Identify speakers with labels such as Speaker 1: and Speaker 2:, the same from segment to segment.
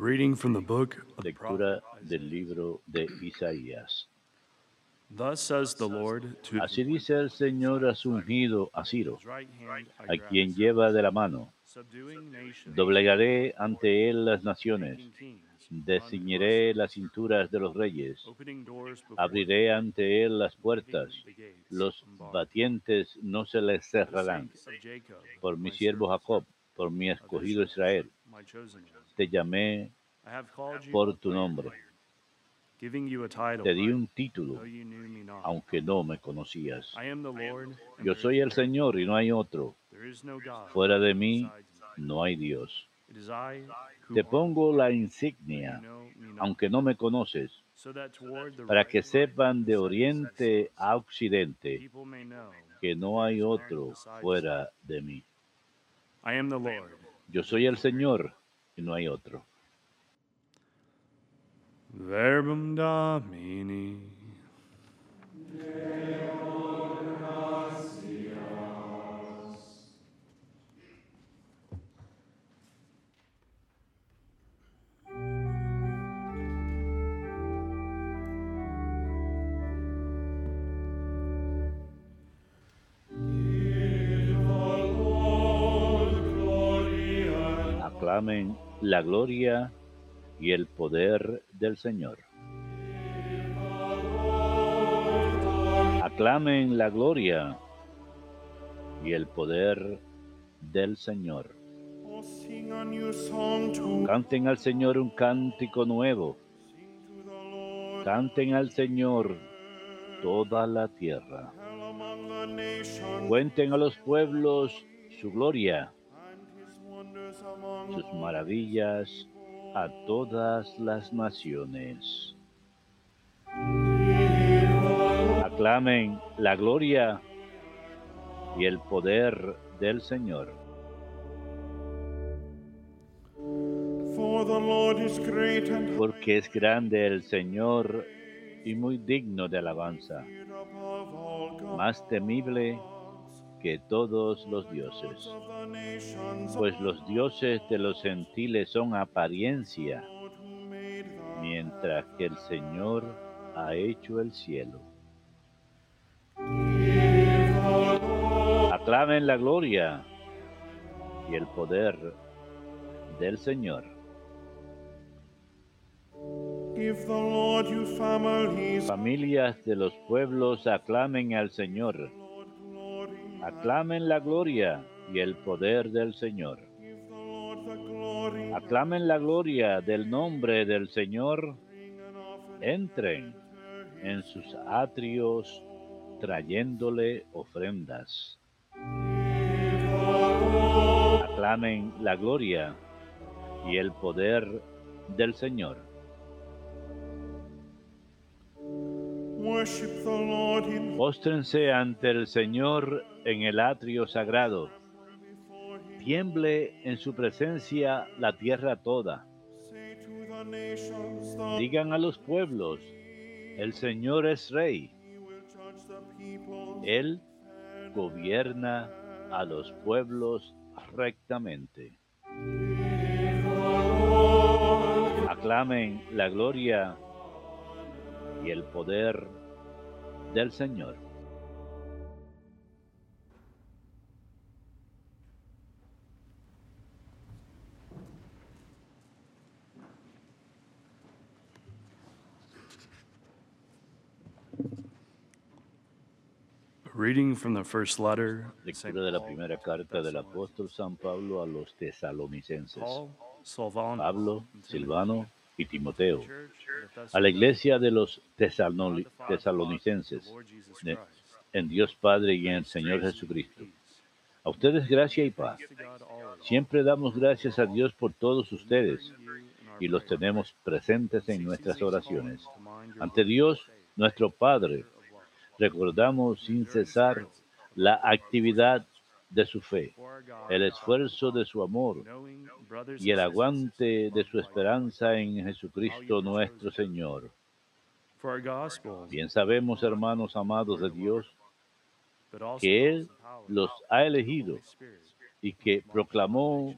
Speaker 1: reading from the book of
Speaker 2: Lectura del libro de Isaías.
Speaker 1: Thus says the Lord to
Speaker 2: Así dice el Señor a su ungido, a Ciro, a quien lleva de la mano. Doblegaré ante él las naciones, desciñeré las cinturas de los reyes, abriré ante él las puertas, los batientes no se les cerrarán. Por mi siervo Jacob, por mi escogido
Speaker 1: Israel,
Speaker 2: Te llamé por tu nombre, te di un título, aunque no me conocías. Yo soy el Señor y no hay otro. Fuera de mí no hay Dios. Te pongo la insignia, aunque no me conoces, para que sepan de oriente a occidente que no hay otro fuera de mí.
Speaker 1: I am the Lord.
Speaker 2: Yo soy el Señor y no hay otro.
Speaker 1: Verbum Domini.
Speaker 2: La gloria y el poder del Señor. Aclamen la gloria y el poder del Señor. Canten al Señor un cántico nuevo. Canten al Señor toda la tierra. Cuenten a los pueblos su gloria, sus maravillas a todas las naciones. Aclamen la gloria y el poder del Señor. Porque es grande el Señor y muy digno de alabanza, más temible que todos los dioses. Pues los dioses de los gentiles son apariencia, mientras que el Señor ha hecho el cielo. Aclamen la gloria y el poder del Señor. Familias de los pueblos aclamen al Señor. Aclamen la gloria y el poder del Señor. Aclamen la gloria del nombre del Señor. Entren en sus atrios trayéndole ofrendas. Aclamen la gloria y el poder del Señor. Póstrense ante el Señor en el atrio sagrado. Tiemble en su presencia la tierra toda. Digan a los pueblos, el Señor es rey. Él gobierna a los pueblos rectamente. Aclamen la gloria y el poder del Señor.
Speaker 1: Reading from the first letter, St.
Speaker 2: Lectura de la
Speaker 1: Paul
Speaker 2: primera carta del apóstol San Pablo a los tesalonicenses. Pablo, Silvano y Timoteo.
Speaker 1: church of the
Speaker 2: A la iglesia de los tesalonicenses,
Speaker 1: the Lord Jesus
Speaker 2: de-
Speaker 1: Christ.
Speaker 2: en Dios Padre y en el Señor Jesucristo. A ustedes gracia y paz.
Speaker 1: Thanks to God always.
Speaker 2: Siempre damos gracias a Dios por todos ustedes
Speaker 1: You in our
Speaker 2: y los
Speaker 1: prayers.
Speaker 2: tenemos presentes en nuestras oraciones. Ante Dios, nuestro Padre. Recordamos sin cesar la actividad de su fe, el esfuerzo de su amor y el aguante de su esperanza en Jesucristo nuestro Señor. Bien sabemos, hermanos amados de Dios, que Él los ha elegido y que proclamó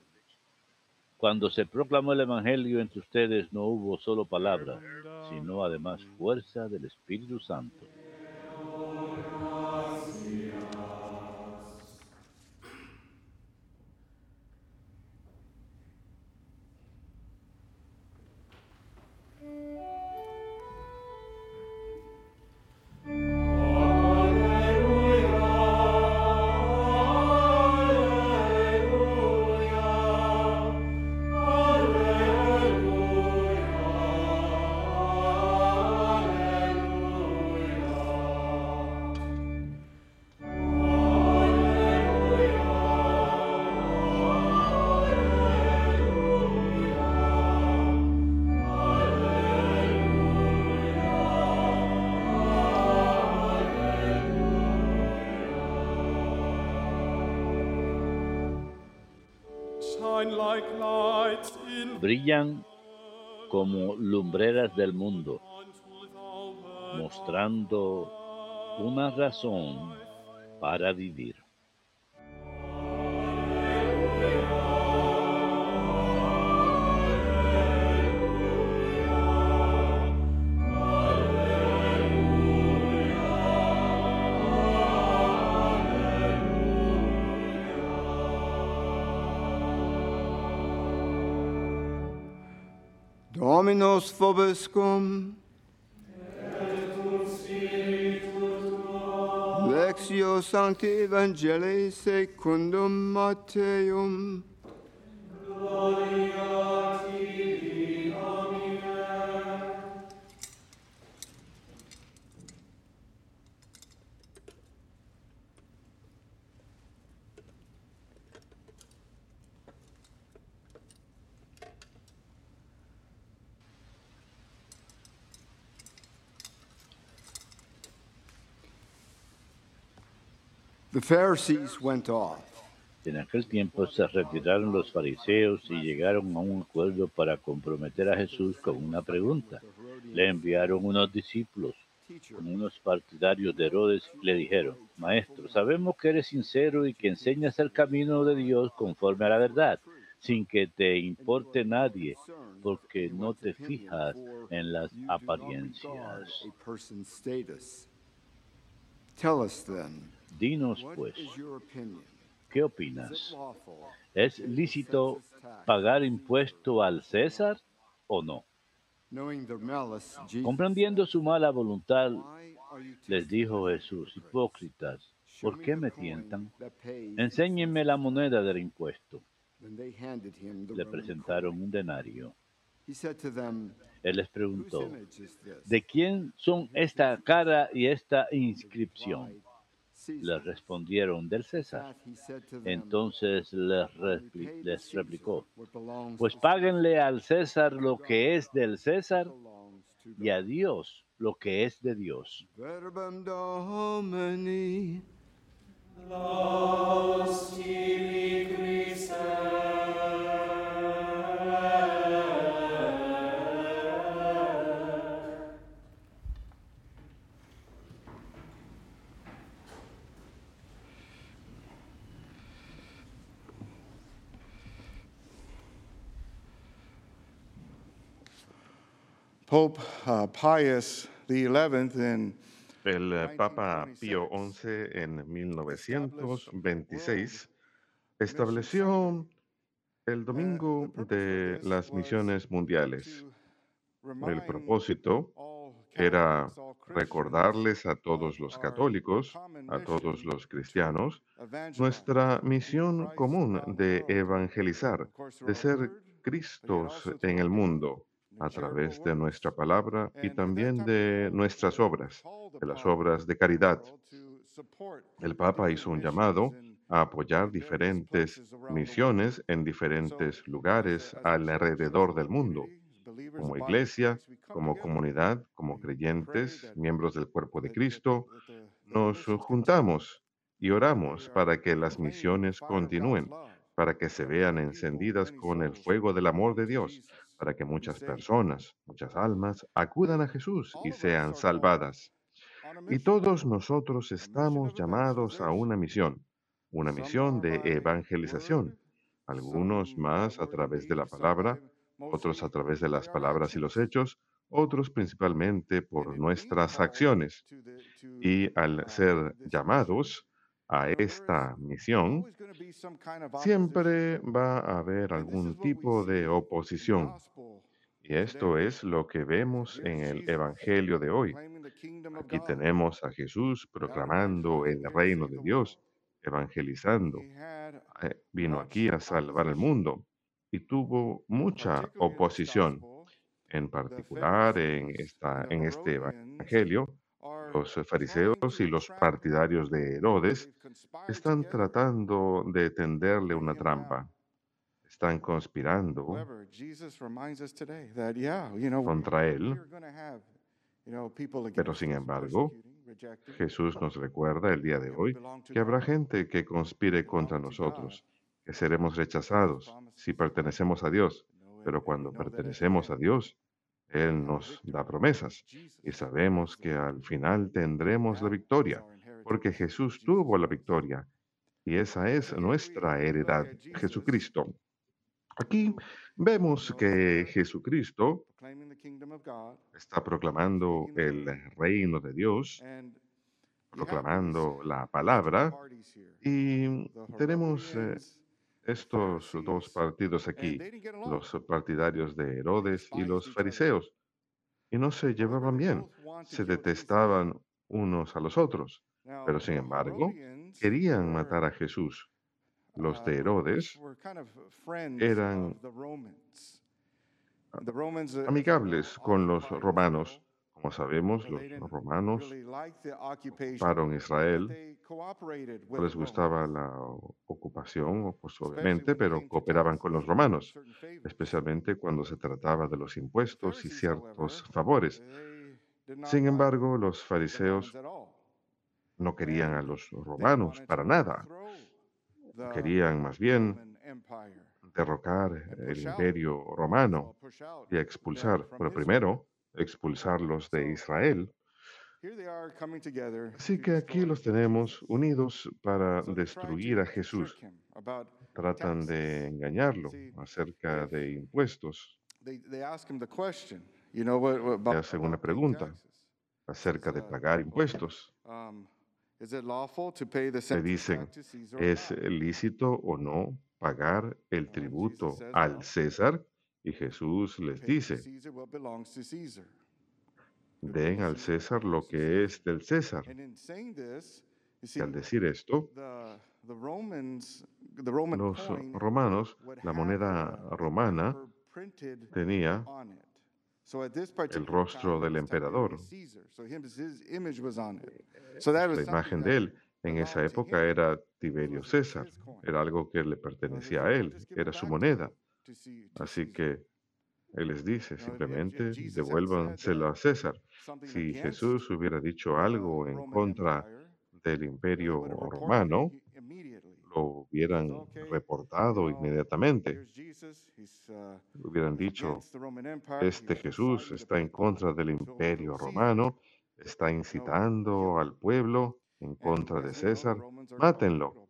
Speaker 2: Cuando se proclamó el Evangelio entre ustedes no hubo solo palabra, sino además fuerza del Espíritu Santo. Brillan como lumbreras del mundo, mostrando una razón para vivir.
Speaker 3: hominos fobiscum, et tu spiritu Lectio Sancti Evangelii secundum Mateum,
Speaker 2: En aquel tiempo se retiraron los fariseos y llegaron a un acuerdo para comprometer a Jesús con una pregunta. Le enviaron unos discípulos con unos partidarios de Herodes y le dijeron, Maestro, sabemos que eres sincero y que enseñas el camino de Dios conforme a la verdad, sin que te importe nadie, porque no te fijas en las apariencias. Dinos pues? ¿qué opinas? ¿Es lícito pagar impuesto al César o no? Comprendiendo su mala voluntad, les dijo Jesús, hipócritas, ¿por qué me tientan? Enséñenme la moneda del impuesto. Le presentaron un denario. Él les preguntó? ¿de quién son esta cara y esta inscripción? Le respondieron del César. Entonces les, repli-
Speaker 3: "Repay to
Speaker 2: les
Speaker 3: Caesar
Speaker 2: replicó, pues páguenle al César lo que es del César y a
Speaker 3: God."
Speaker 2: Dios lo que es de Dios.
Speaker 4: Pope uh, Pius XI in
Speaker 5: El eh, Papa Pío XI en 1926 estableció el Domingo de las Misiones Mundiales. El propósito era recordarles a todos los católicos, a todos los cristianos, nuestra misión común de evangelizar, de ser Cristos en el mundo a través de nuestra palabra y también de nuestras obras, de las obras de caridad. El Papa hizo un llamado a apoyar diferentes misiones en diferentes lugares alrededor del mundo, como iglesia, como comunidad, como creyentes, miembros del cuerpo de Cristo. Nos juntamos y oramos para que las misiones continúen, para que se vean encendidas con el fuego del amor de Dios, para que muchas personas, muchas almas acudan a Jesús y sean salvadas. Y todos nosotros estamos llamados a una misión, una misión de evangelización. algunos más a través de la palabra, otros a través de las palabras y los hechos, otros principalmente por nuestras acciones. Y al ser llamados a esta misión, siempre va a haber algún tipo de oposición. Y esto es lo que vemos en el Evangelio de hoy. Aquí tenemos a Jesús proclamando el reino de Dios, evangelizando. Eh, Vino aquí a salvar el mundo y tuvo mucha oposición. En particular, en, esta, en este Evangelio, los fariseos y los partidarios de Herodes están tratando de tenderle una trampa. Están conspirando contra él. Pero sin embargo, Jesús nos recuerda el día de hoy que habrá gente que conspire contra nosotros, que seremos rechazados si pertenecemos a Dios. Pero cuando pertenecemos a Dios, Él nos da promesas y sabemos que al final tendremos la victoria, porque Jesús tuvo la victoria y esa es nuestra heredad, Jesucristo. Aquí vemos que Jesucristo está proclamando el reino de Dios, proclamando la palabra, y tenemos eh, estos dos partidos aquí, los partidarios de Herodes y los fariseos, y no se llevaban bien, se detestaban unos a los otros, pero sin embargo querían matar a Jesús. Los de Herodes eran amigables con los romanos. Como sabemos, los romanos ocuparon Israel. Les gustaba la ocupación, pues obviamente, pero cooperaban con los romanos, especialmente cuando se trataba de los impuestos y ciertos favores. Sin embargo, los fariseos no querían a los romanos para nada. Querían más bien derrocar el imperio romano y expulsar, pero primero expulsarlos de Israel. Así que aquí los tenemos unidos para destruir a Jesús. Tratan de engañarlo acerca de impuestos. Le hacen una pregunta acerca de pagar impuestos. Le dicen, ¿es lícito o no pagar el tributo al César? Y Jesús les dice, den al César lo que es del César. Y al decir esto, los romanos, la moneda romana, tenía el rostro del emperador. La imagen de él en esa época era Tiberio César, era algo que le pertenecía a él, era su moneda. Así que él les dice simplemente, devuélvanselo a César. Si Jesús hubiera dicho algo en contra del imperio romano, lo hubieran reportado inmediatamente. Hubieran dicho, este Jesús está en contra del imperio romano, está incitando al pueblo en contra de César, mátenlo.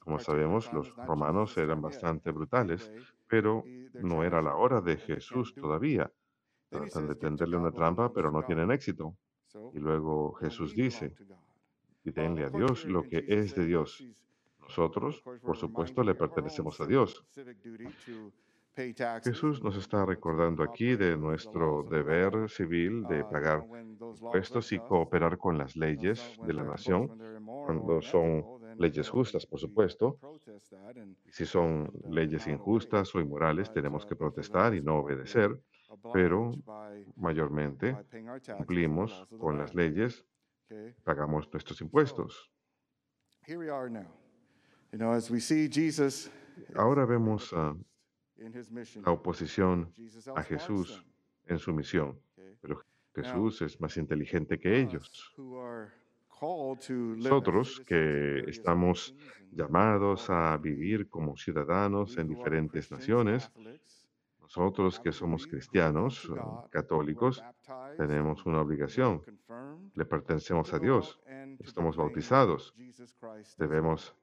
Speaker 5: Como sabemos, los romanos eran bastante brutales, pero no era la hora de Jesús todavía. Tratan de tenderle una trampa, pero no tienen éxito. Y luego Jesús dice, y denle a Dios lo que es de Dios. Nosotros, por supuesto, le pertenecemos a Dios. Jesús nos está recordando aquí de nuestro deber civil de pagar impuestos y cooperar con las leyes de la nación cuando son leyes justas, por supuesto. si son leyes injustas o inmorales, tenemos que protestar y no obedecer, pero mayormente cumplimos con las leyes, pagamos nuestros impuestos. Ahora vemos la oposición a Jesús en su misión. Pero Jesús es más inteligente que ellos. Nosotros que estamos llamados a vivir como ciudadanos en diferentes naciones, nosotros que somos cristianos, católicos, tenemos una obligación. Le pertenecemos a Dios. Estamos bautizados. Debemos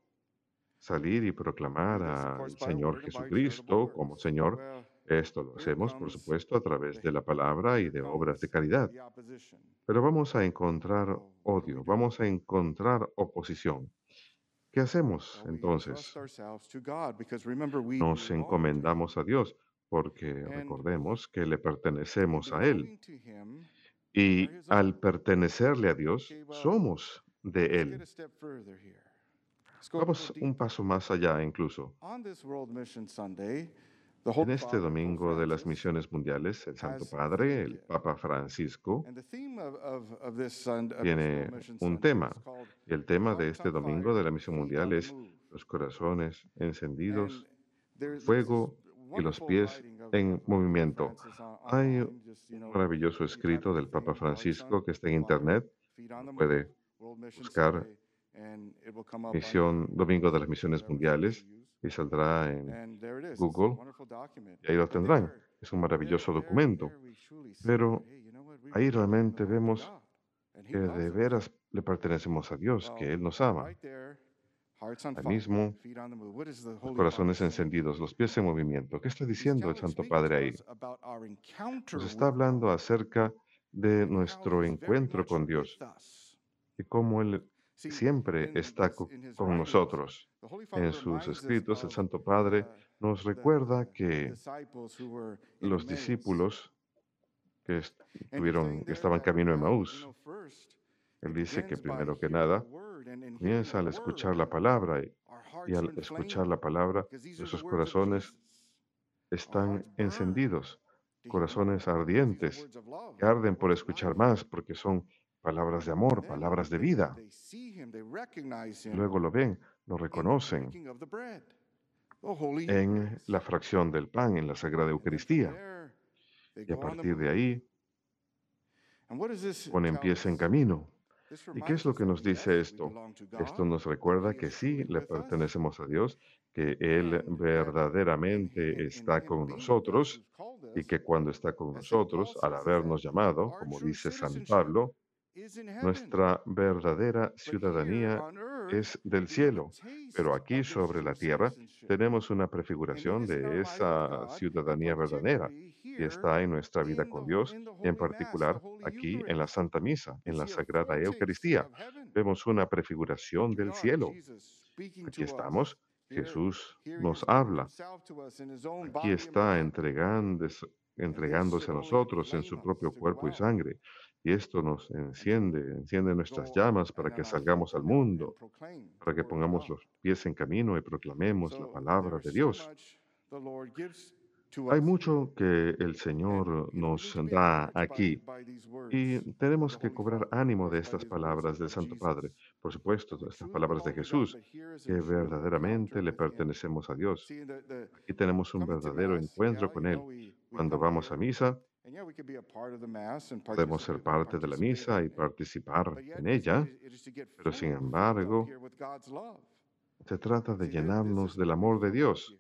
Speaker 5: salir y proclamar al Señor Jesucristo como Señor. Esto lo hacemos, por supuesto, a través de la palabra y de obras de caridad. Pero vamos a encontrar odio, vamos a encontrar oposición. ¿Qué hacemos entonces? Nos encomendamos a Dios porque recordemos que le pertenecemos a Él. Y al pertenecerle a Dios, somos de Él. Vamos un paso más allá incluso. En este domingo de las misiones mundiales, el Santo Padre, el Papa Francisco, tiene un tema. Y el tema de este domingo de la misión mundial es los corazones encendidos, fuego y los pies en movimiento. Hay un maravilloso escrito del Papa Francisco que está en Internet. Puede buscar Misión Domingo de las Misiones Mundiales y saldrá en Google y ahí lo tendrán. Es un maravilloso documento. Pero ahí realmente vemos que de veras le pertenecemos a Dios, que Él nos ama. Ahí mismo, los corazones encendidos, los pies en movimiento. ¿Qué está diciendo el Santo Padre ahí? Nos está hablando acerca de nuestro encuentro con Dios y cómo Él siempre está con nosotros. En sus escritos, el Santo Padre nos recuerda que los discípulos que, estuvieron, que estaban camino de Maús, él dice que primero que nada comienza al escuchar la palabra y, y al escuchar la palabra, nuestros corazones están encendidos, corazones ardientes, que arden por escuchar más porque son palabras de amor, palabras de vida. Luego lo ven, lo reconocen en la fracción del pan, en la Sagrada Eucaristía. Y a partir de ahí ponen pies en camino. ¿Y qué es lo que nos dice esto? Esto nos recuerda que sí le pertenecemos a Dios, que Él verdaderamente está con nosotros y que cuando está con nosotros, al habernos llamado, como dice San Pablo, nuestra verdadera ciudadanía es del cielo, pero aquí sobre la tierra tenemos una prefiguración de esa ciudadanía verdadera y está en nuestra vida con Dios, en particular aquí en la Santa Misa, en la Sagrada Eucaristía. Vemos una prefiguración del cielo. Aquí estamos, Jesús nos habla. Aquí está entregándose, entregándose a nosotros en su propio cuerpo y sangre. Y esto nos enciende, enciende nuestras llamas para que salgamos al mundo, para que pongamos los pies en camino y proclamemos la palabra de Dios. Hay mucho que el Señor nos da aquí y tenemos que cobrar ánimo de estas palabras del Santo Padre. Por supuesto, estas palabras de Jesús, que verdaderamente le pertenecemos a Dios. Aquí tenemos un verdadero encuentro con Él. Cuando vamos a misa, Podemos ser parte de la misa y participar en ella, pero sin embargo, se trata de llenarnos del amor de Dios.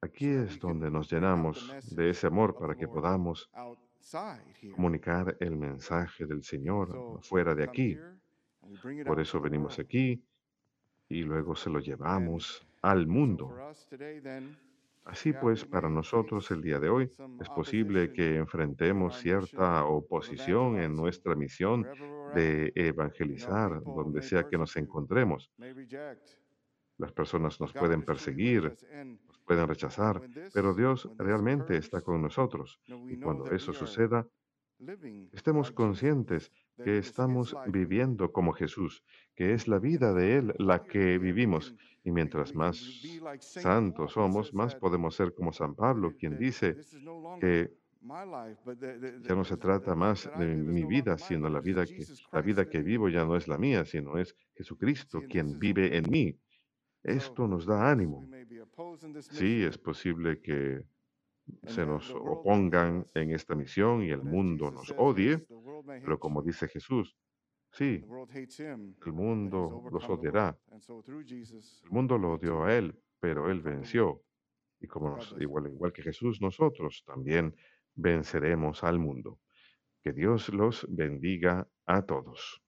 Speaker 5: Aquí es donde nos llenamos de ese amor para que podamos comunicar el mensaje del Señor fuera de aquí. Por eso venimos aquí y luego se lo llevamos al mundo. Así pues, para nosotros el día de hoy es posible que enfrentemos cierta oposición en nuestra misión de evangelizar donde sea que nos encontremos. Las personas nos pueden perseguir, nos pueden rechazar, pero Dios realmente está con nosotros. Y cuando eso suceda, estemos conscientes que estamos viviendo como Jesús, que es la vida de Él la que vivimos. Y mientras más santos somos, más podemos ser como San Pablo, quien dice que ya no se trata más de mi vida, sino la vida que, la vida que vivo ya no es la mía, sino es Jesucristo quien vive en mí. Esto nos da ánimo. Sí, es posible que se nos opongan en esta misión y el mundo nos odie, pero como dice Jesús, sí, el mundo los odiará. El mundo lo odió a él, pero él venció. Y como igual, igual que Jesús, nosotros también venceremos al mundo. Que Dios los bendiga a todos.